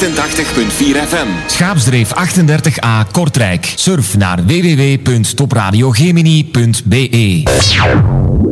88.4 FM. Schaapsdreef 38a Kortrijk. Surf naar www.topradiogemini.be.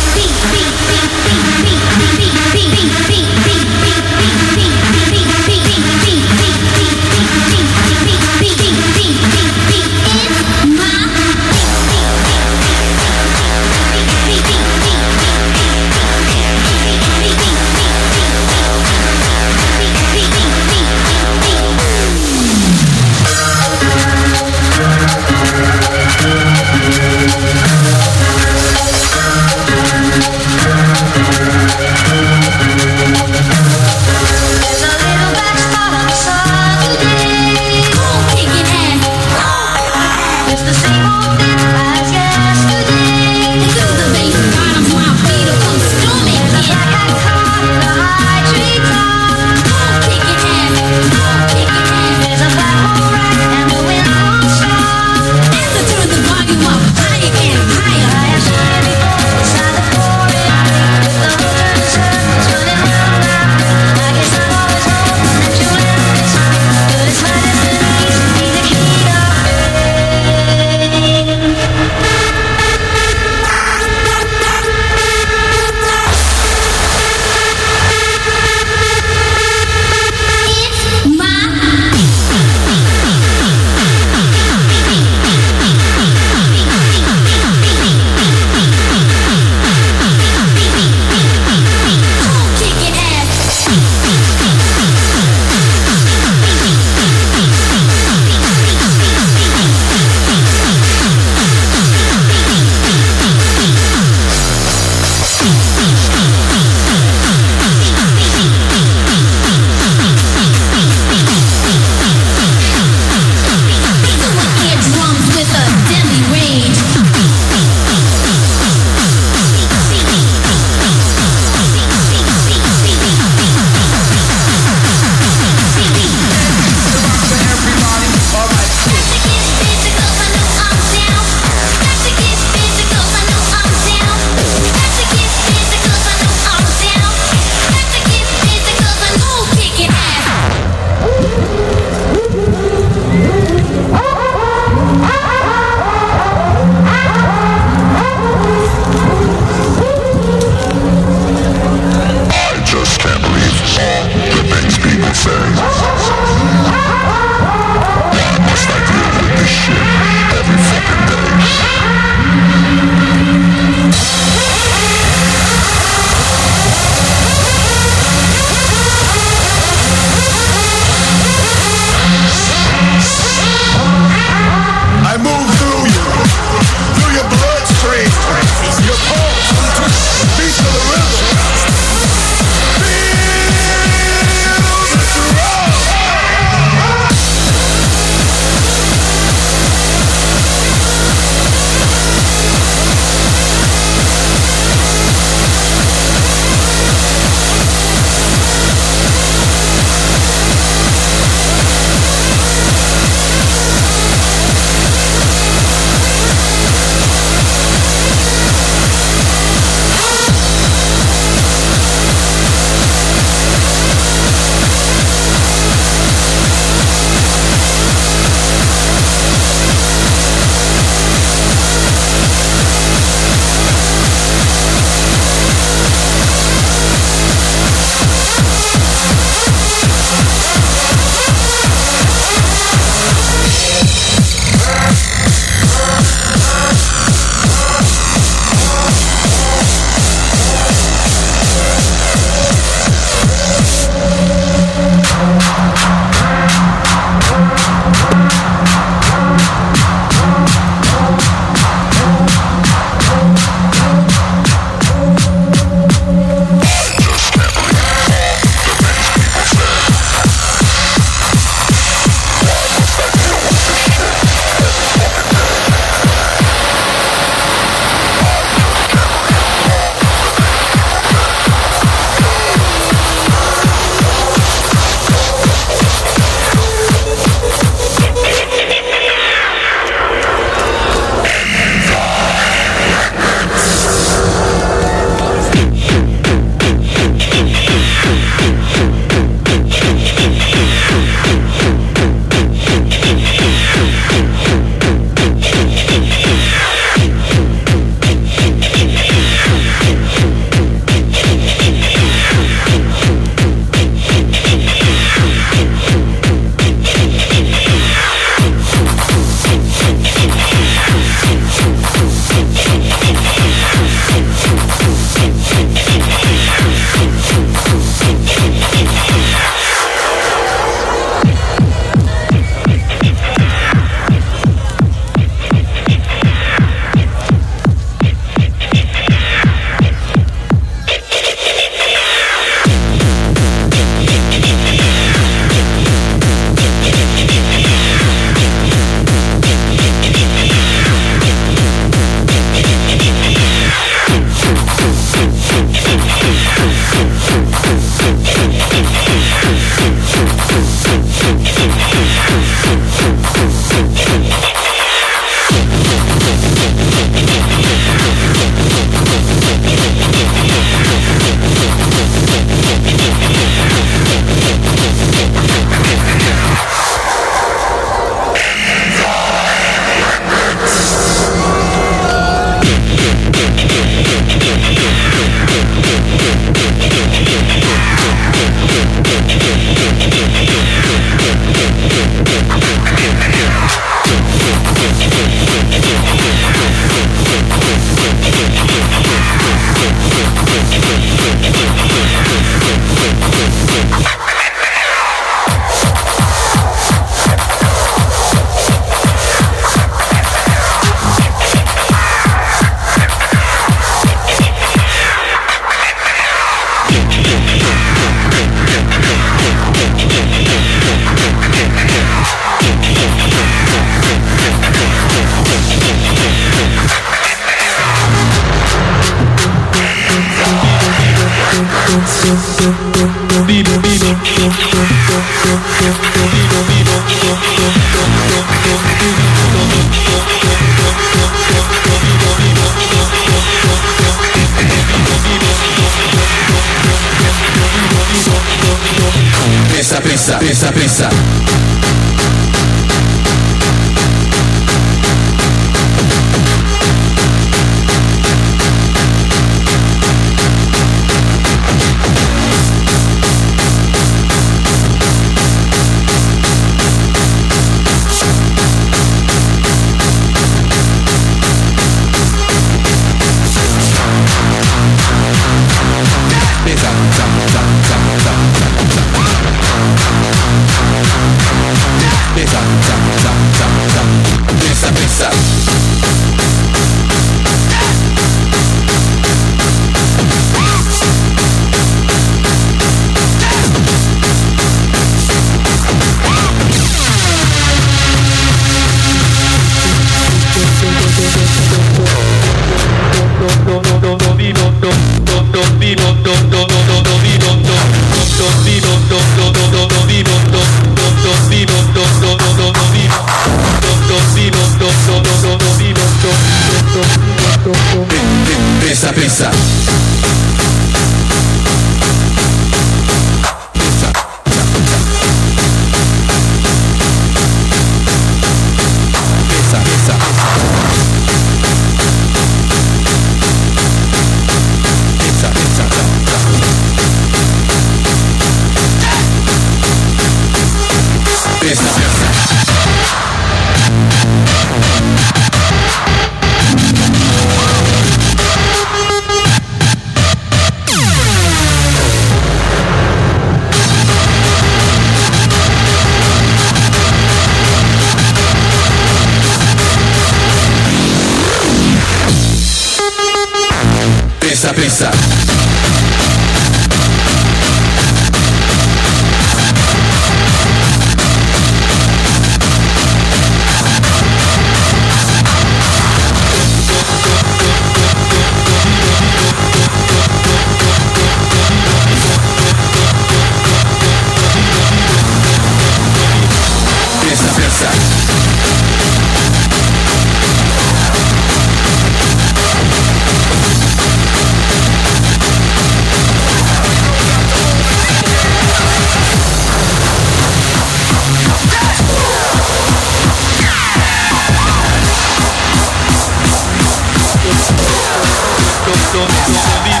Don't, don't,